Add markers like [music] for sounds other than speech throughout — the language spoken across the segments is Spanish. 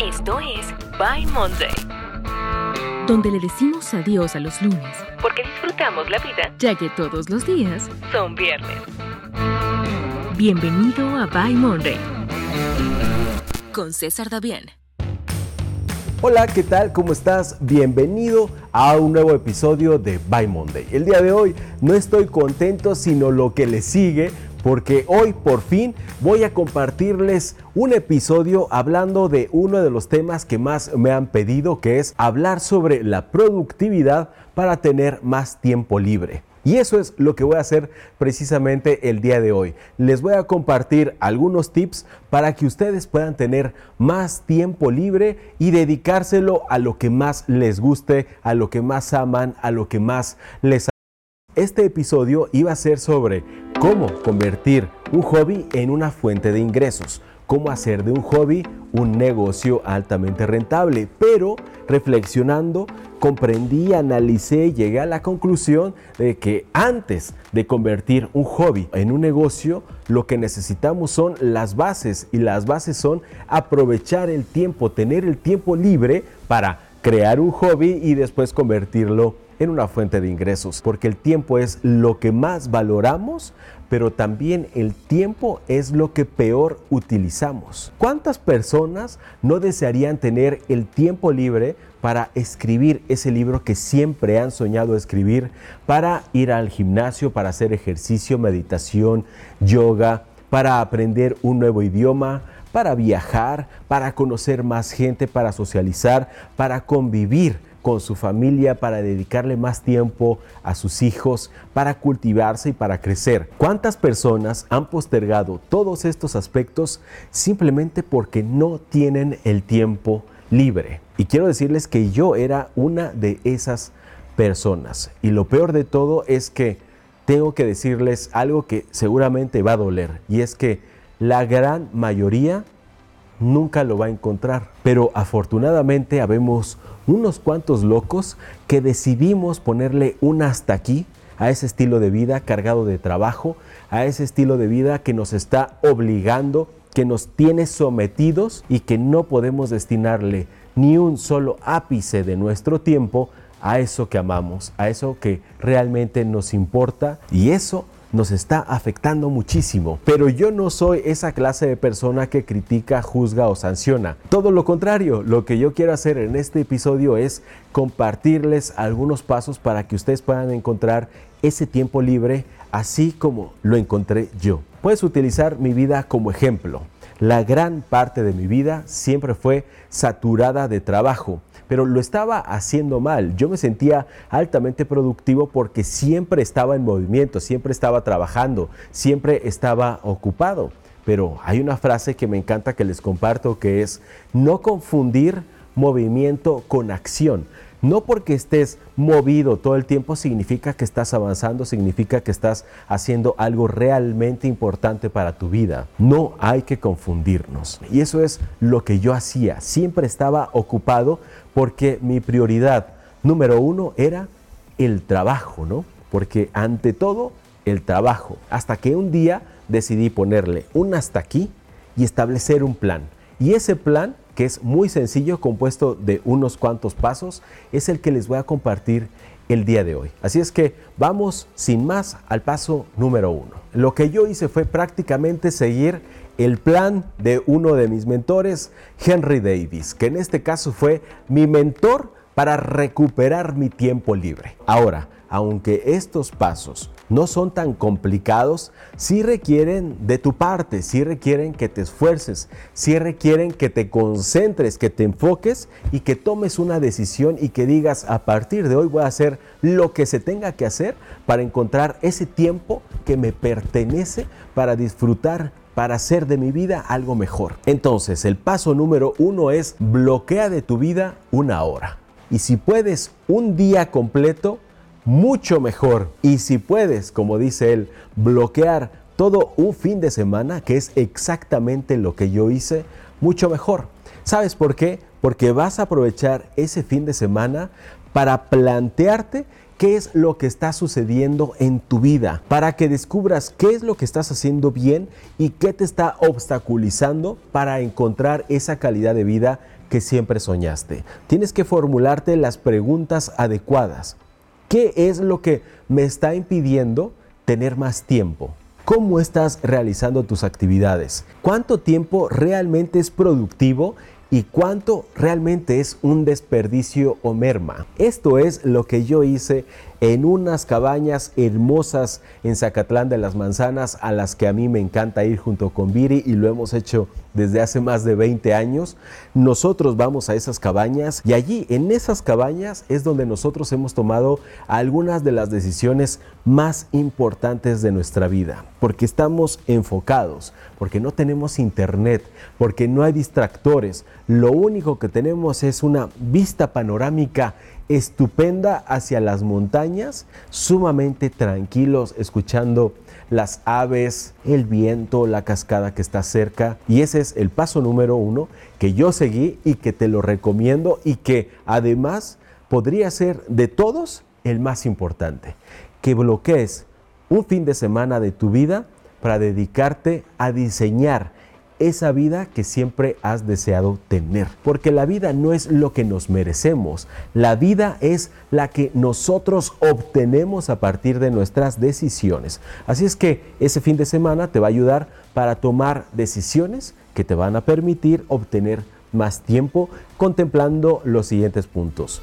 Esto es By Monday, donde le decimos adiós a los lunes, porque disfrutamos la vida ya que todos los días son viernes. Bienvenido a By Monday con César Davián. Hola, ¿qué tal? ¿Cómo estás? Bienvenido a un nuevo episodio de By Monday. El día de hoy no estoy contento, sino lo que le sigue porque hoy por fin voy a compartirles un episodio hablando de uno de los temas que más me han pedido, que es hablar sobre la productividad para tener más tiempo libre. Y eso es lo que voy a hacer precisamente el día de hoy. Les voy a compartir algunos tips para que ustedes puedan tener más tiempo libre y dedicárselo a lo que más les guste, a lo que más aman, a lo que más les este episodio iba a ser sobre cómo convertir un hobby en una fuente de ingresos, cómo hacer de un hobby un negocio altamente rentable, pero reflexionando comprendí, analicé y llegué a la conclusión de que antes de convertir un hobby en un negocio, lo que necesitamos son las bases y las bases son aprovechar el tiempo, tener el tiempo libre para crear un hobby y después convertirlo en una fuente de ingresos, porque el tiempo es lo que más valoramos, pero también el tiempo es lo que peor utilizamos. ¿Cuántas personas no desearían tener el tiempo libre para escribir ese libro que siempre han soñado escribir, para ir al gimnasio, para hacer ejercicio, meditación, yoga, para aprender un nuevo idioma, para viajar, para conocer más gente, para socializar, para convivir con su familia, para dedicarle más tiempo a sus hijos, para cultivarse y para crecer. ¿Cuántas personas han postergado todos estos aspectos simplemente porque no tienen el tiempo libre? Y quiero decirles que yo era una de esas personas. Y lo peor de todo es que tengo que decirles algo que seguramente va a doler. Y es que la gran mayoría nunca lo va a encontrar. Pero afortunadamente habemos unos cuantos locos que decidimos ponerle un hasta aquí a ese estilo de vida cargado de trabajo, a ese estilo de vida que nos está obligando, que nos tiene sometidos y que no podemos destinarle ni un solo ápice de nuestro tiempo a eso que amamos, a eso que realmente nos importa. Y eso nos está afectando muchísimo. Pero yo no soy esa clase de persona que critica, juzga o sanciona. Todo lo contrario, lo que yo quiero hacer en este episodio es compartirles algunos pasos para que ustedes puedan encontrar ese tiempo libre así como lo encontré yo. Puedes utilizar mi vida como ejemplo. La gran parte de mi vida siempre fue saturada de trabajo pero lo estaba haciendo mal. Yo me sentía altamente productivo porque siempre estaba en movimiento, siempre estaba trabajando, siempre estaba ocupado. Pero hay una frase que me encanta que les comparto que es no confundir movimiento con acción. No porque estés movido todo el tiempo significa que estás avanzando, significa que estás haciendo algo realmente importante para tu vida. No hay que confundirnos. Y eso es lo que yo hacía. Siempre estaba ocupado porque mi prioridad número uno era el trabajo, ¿no? Porque ante todo, el trabajo. Hasta que un día decidí ponerle un hasta aquí y establecer un plan. Y ese plan que es muy sencillo, compuesto de unos cuantos pasos, es el que les voy a compartir el día de hoy. Así es que vamos sin más al paso número uno. Lo que yo hice fue prácticamente seguir el plan de uno de mis mentores, Henry Davis, que en este caso fue mi mentor para recuperar mi tiempo libre. Ahora, aunque estos pasos no son tan complicados, sí requieren de tu parte, sí requieren que te esfuerces, sí requieren que te concentres, que te enfoques y que tomes una decisión y que digas, a partir de hoy voy a hacer lo que se tenga que hacer para encontrar ese tiempo que me pertenece para disfrutar para hacer de mi vida algo mejor. Entonces, el paso número uno es bloquea de tu vida una hora. Y si puedes un día completo, mucho mejor. Y si puedes, como dice él, bloquear todo un fin de semana, que es exactamente lo que yo hice, mucho mejor. ¿Sabes por qué? Porque vas a aprovechar ese fin de semana para plantearte qué es lo que está sucediendo en tu vida, para que descubras qué es lo que estás haciendo bien y qué te está obstaculizando para encontrar esa calidad de vida que siempre soñaste. Tienes que formularte las preguntas adecuadas. ¿Qué es lo que me está impidiendo tener más tiempo? ¿Cómo estás realizando tus actividades? ¿Cuánto tiempo realmente es productivo y cuánto realmente es un desperdicio o merma. Esto es lo que yo hice en unas cabañas hermosas en Zacatlán de las Manzanas a las que a mí me encanta ir junto con Viri y lo hemos hecho desde hace más de 20 años. Nosotros vamos a esas cabañas y allí en esas cabañas es donde nosotros hemos tomado algunas de las decisiones más importantes de nuestra vida, porque estamos enfocados, porque no tenemos internet, porque no hay distractores. Lo único que tenemos es una vista panorámica estupenda hacia las montañas, sumamente tranquilos, escuchando las aves, el viento, la cascada que está cerca. Y ese es el paso número uno que yo seguí y que te lo recomiendo y que además podría ser de todos el más importante. Que bloquees un fin de semana de tu vida para dedicarte a diseñar esa vida que siempre has deseado tener. Porque la vida no es lo que nos merecemos, la vida es la que nosotros obtenemos a partir de nuestras decisiones. Así es que ese fin de semana te va a ayudar para tomar decisiones que te van a permitir obtener más tiempo contemplando los siguientes puntos.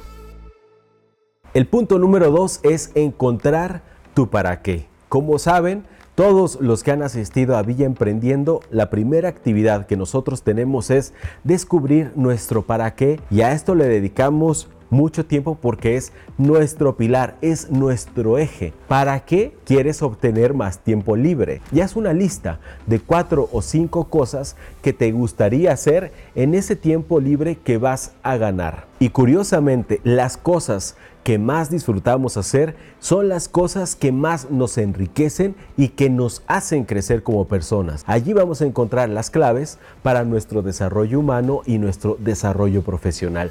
El punto número dos es encontrar tu para qué. Como saben, todos los que han asistido a Villa Emprendiendo, la primera actividad que nosotros tenemos es descubrir nuestro para qué. Y a esto le dedicamos mucho tiempo porque es nuestro pilar, es nuestro eje. ¿Para qué quieres obtener más tiempo libre? Ya es una lista de cuatro o cinco cosas que te gustaría hacer en ese tiempo libre que vas a ganar. Y curiosamente, las cosas que más disfrutamos hacer son las cosas que más nos enriquecen y que nos hacen crecer como personas. Allí vamos a encontrar las claves para nuestro desarrollo humano y nuestro desarrollo profesional.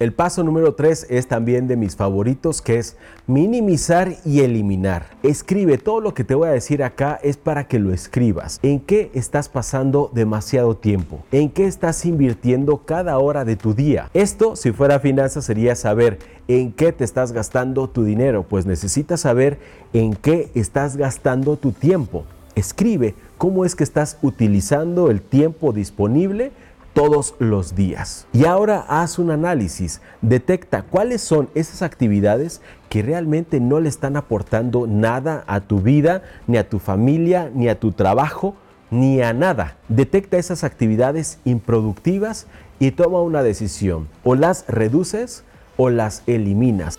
El paso número 3 es también de mis favoritos, que es minimizar y eliminar. Escribe, todo lo que te voy a decir acá es para que lo escribas. ¿En qué estás pasando demasiado tiempo? ¿En qué estás invirtiendo cada hora de tu día? Esto, si fuera finanzas, sería saber en qué te estás gastando tu dinero, pues necesitas saber en qué estás gastando tu tiempo. Escribe cómo es que estás utilizando el tiempo disponible todos los días. Y ahora haz un análisis, detecta cuáles son esas actividades que realmente no le están aportando nada a tu vida, ni a tu familia, ni a tu trabajo, ni a nada. Detecta esas actividades improductivas y toma una decisión. O las reduces o las eliminas.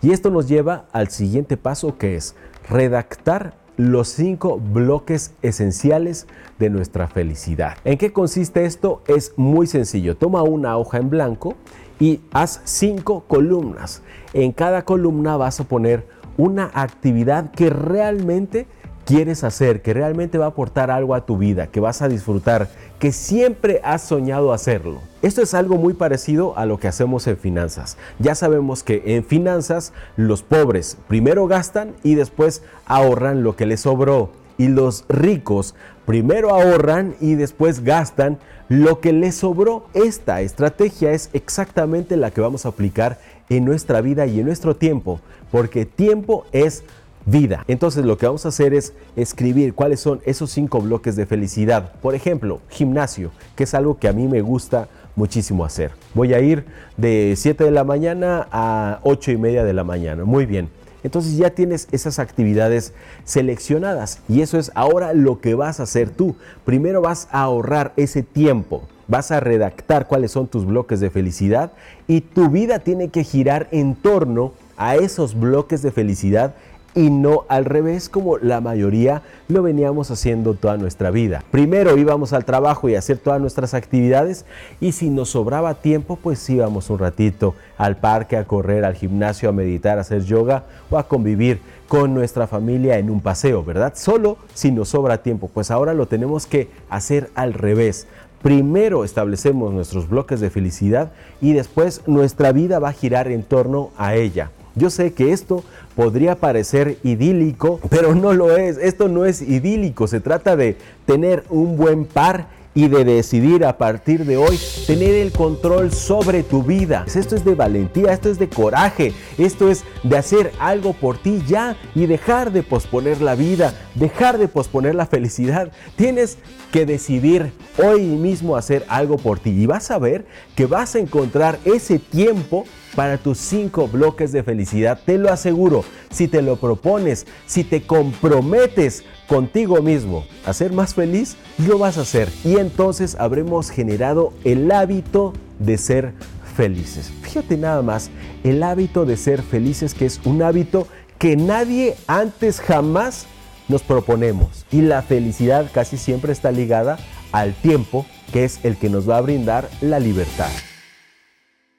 Y esto nos lleva al siguiente paso que es redactar los cinco bloques esenciales de nuestra felicidad. ¿En qué consiste esto? Es muy sencillo. Toma una hoja en blanco y haz cinco columnas. En cada columna vas a poner una actividad que realmente quieres hacer, que realmente va a aportar algo a tu vida, que vas a disfrutar, que siempre has soñado hacerlo. Esto es algo muy parecido a lo que hacemos en finanzas. Ya sabemos que en finanzas los pobres primero gastan y después ahorran lo que les sobró. Y los ricos primero ahorran y después gastan lo que les sobró. Esta estrategia es exactamente la que vamos a aplicar en nuestra vida y en nuestro tiempo, porque tiempo es vida. Entonces lo que vamos a hacer es escribir cuáles son esos cinco bloques de felicidad. Por ejemplo, gimnasio, que es algo que a mí me gusta muchísimo hacer. Voy a ir de 7 de la mañana a 8 y media de la mañana. Muy bien. Entonces ya tienes esas actividades seleccionadas y eso es ahora lo que vas a hacer tú. Primero vas a ahorrar ese tiempo, vas a redactar cuáles son tus bloques de felicidad y tu vida tiene que girar en torno a esos bloques de felicidad y no al revés como la mayoría lo veníamos haciendo toda nuestra vida. Primero íbamos al trabajo y a hacer todas nuestras actividades y si nos sobraba tiempo pues íbamos un ratito al parque a correr, al gimnasio, a meditar, a hacer yoga o a convivir con nuestra familia en un paseo, ¿verdad? Solo si nos sobra tiempo, pues ahora lo tenemos que hacer al revés. Primero establecemos nuestros bloques de felicidad y después nuestra vida va a girar en torno a ella. Yo sé que esto podría parecer idílico, pero no lo es. Esto no es idílico. Se trata de tener un buen par y de decidir a partir de hoy tener el control sobre tu vida. Esto es de valentía, esto es de coraje, esto es de hacer algo por ti ya y dejar de posponer la vida, dejar de posponer la felicidad. Tienes que decidir hoy mismo hacer algo por ti y vas a ver que vas a encontrar ese tiempo para tus cinco bloques de felicidad. Te lo aseguro, si te lo propones, si te comprometes contigo mismo a ser más feliz, lo vas a hacer. Y entonces habremos generado el hábito de ser felices. Fíjate nada más, el hábito de ser felices que es un hábito que nadie antes jamás nos proponemos. Y la felicidad casi siempre está ligada al tiempo, que es el que nos va a brindar la libertad.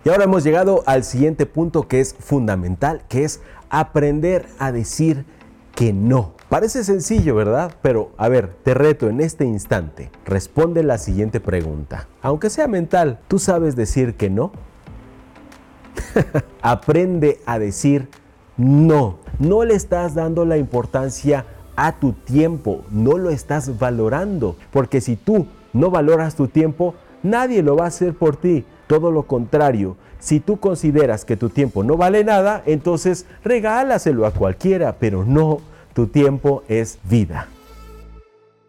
Y ahora hemos llegado al siguiente punto que es fundamental, que es aprender a decir que no. Parece sencillo, ¿verdad? Pero a ver, te reto en este instante. Responde la siguiente pregunta. Aunque sea mental, ¿tú sabes decir que no? [laughs] Aprende a decir no. No le estás dando la importancia a tu tiempo, no lo estás valorando. Porque si tú no valoras tu tiempo, nadie lo va a hacer por ti. Todo lo contrario, si tú consideras que tu tiempo no vale nada, entonces regálaselo a cualquiera, pero no, tu tiempo es vida.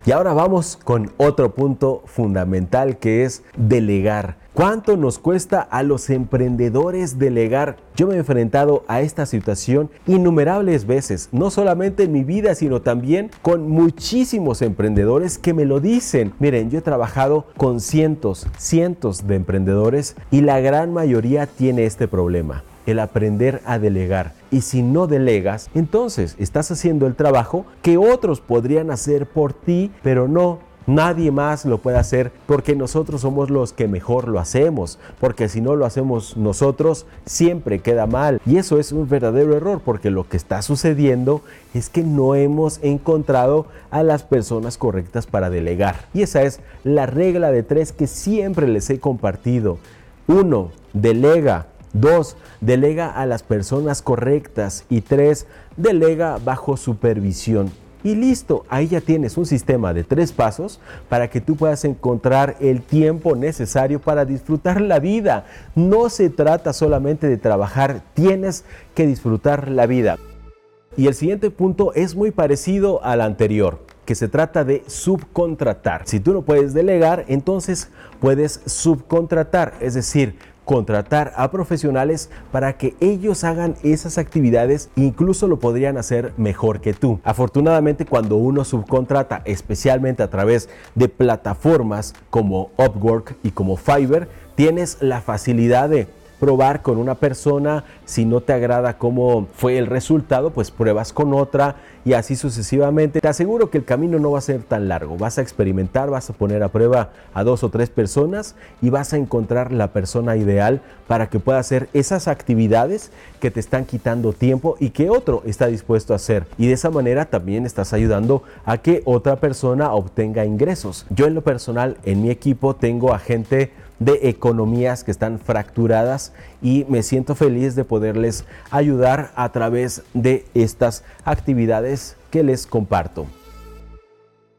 Y ahora vamos con otro punto fundamental que es delegar. ¿Cuánto nos cuesta a los emprendedores delegar? Yo me he enfrentado a esta situación innumerables veces, no solamente en mi vida, sino también con muchísimos emprendedores que me lo dicen. Miren, yo he trabajado con cientos, cientos de emprendedores y la gran mayoría tiene este problema el aprender a delegar. Y si no delegas, entonces estás haciendo el trabajo que otros podrían hacer por ti, pero no Nadie más lo puede hacer porque nosotros somos los que mejor lo hacemos, porque si no lo hacemos nosotros siempre queda mal. Y eso es un verdadero error porque lo que está sucediendo es que no hemos encontrado a las personas correctas para delegar. Y esa es la regla de tres que siempre les he compartido. Uno, delega. Dos, delega a las personas correctas. Y tres, delega bajo supervisión. Y listo, ahí ya tienes un sistema de tres pasos para que tú puedas encontrar el tiempo necesario para disfrutar la vida. No se trata solamente de trabajar, tienes que disfrutar la vida. Y el siguiente punto es muy parecido al anterior que se trata de subcontratar. Si tú no puedes delegar, entonces puedes subcontratar, es decir, contratar a profesionales para que ellos hagan esas actividades incluso lo podrían hacer mejor que tú. Afortunadamente cuando uno subcontrata especialmente a través de plataformas como Upwork y como Fiverr, tienes la facilidad de probar con una persona, si no te agrada cómo fue el resultado, pues pruebas con otra y así sucesivamente. Te aseguro que el camino no va a ser tan largo, vas a experimentar, vas a poner a prueba a dos o tres personas y vas a encontrar la persona ideal para que pueda hacer esas actividades que te están quitando tiempo y que otro está dispuesto a hacer. Y de esa manera también estás ayudando a que otra persona obtenga ingresos. Yo en lo personal, en mi equipo tengo a gente de economías que están fracturadas y me siento feliz de poderles ayudar a través de estas actividades que les comparto.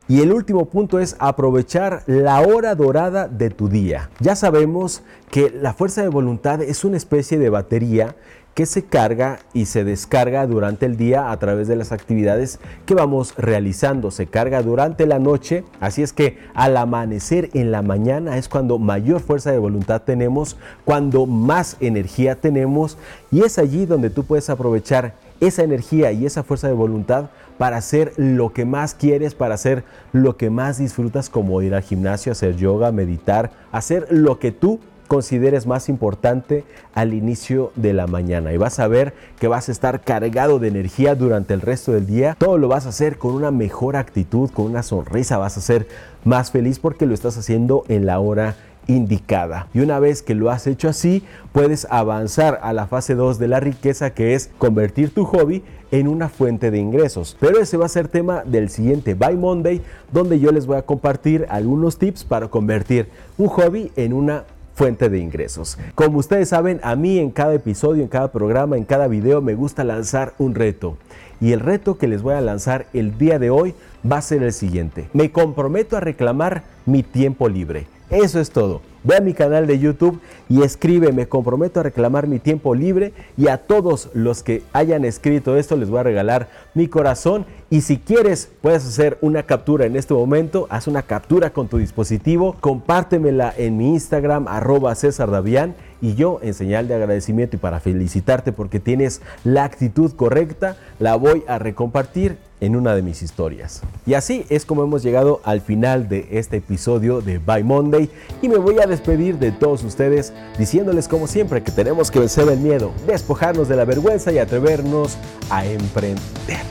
Y el último punto es aprovechar la hora dorada de tu día. Ya sabemos que la fuerza de voluntad es una especie de batería que se carga y se descarga durante el día a través de las actividades que vamos realizando. Se carga durante la noche, así es que al amanecer en la mañana es cuando mayor fuerza de voluntad tenemos, cuando más energía tenemos y es allí donde tú puedes aprovechar esa energía y esa fuerza de voluntad para hacer lo que más quieres, para hacer lo que más disfrutas como ir al gimnasio, hacer yoga, meditar, hacer lo que tú consideres más importante al inicio de la mañana y vas a ver que vas a estar cargado de energía durante el resto del día. Todo lo vas a hacer con una mejor actitud, con una sonrisa, vas a ser más feliz porque lo estás haciendo en la hora indicada. Y una vez que lo has hecho así, puedes avanzar a la fase 2 de la riqueza que es convertir tu hobby en una fuente de ingresos. Pero ese va a ser tema del siguiente Buy Monday, donde yo les voy a compartir algunos tips para convertir un hobby en una fuente de ingresos. Como ustedes saben, a mí en cada episodio, en cada programa, en cada video me gusta lanzar un reto. Y el reto que les voy a lanzar el día de hoy va a ser el siguiente. Me comprometo a reclamar mi tiempo libre. Eso es todo. Ve a mi canal de YouTube y escribe, me comprometo a reclamar mi tiempo libre y a todos los que hayan escrito esto les voy a regalar mi corazón y si quieres puedes hacer una captura en este momento, haz una captura con tu dispositivo, compártemela en mi Instagram arroba César Davián y yo en señal de agradecimiento y para felicitarte porque tienes la actitud correcta, la voy a recompartir en una de mis historias. Y así es como hemos llegado al final de este episodio de By Monday y me voy a despedir de todos ustedes diciéndoles como siempre que tenemos que vencer el miedo, despojarnos de la vergüenza y atrevernos a emprender.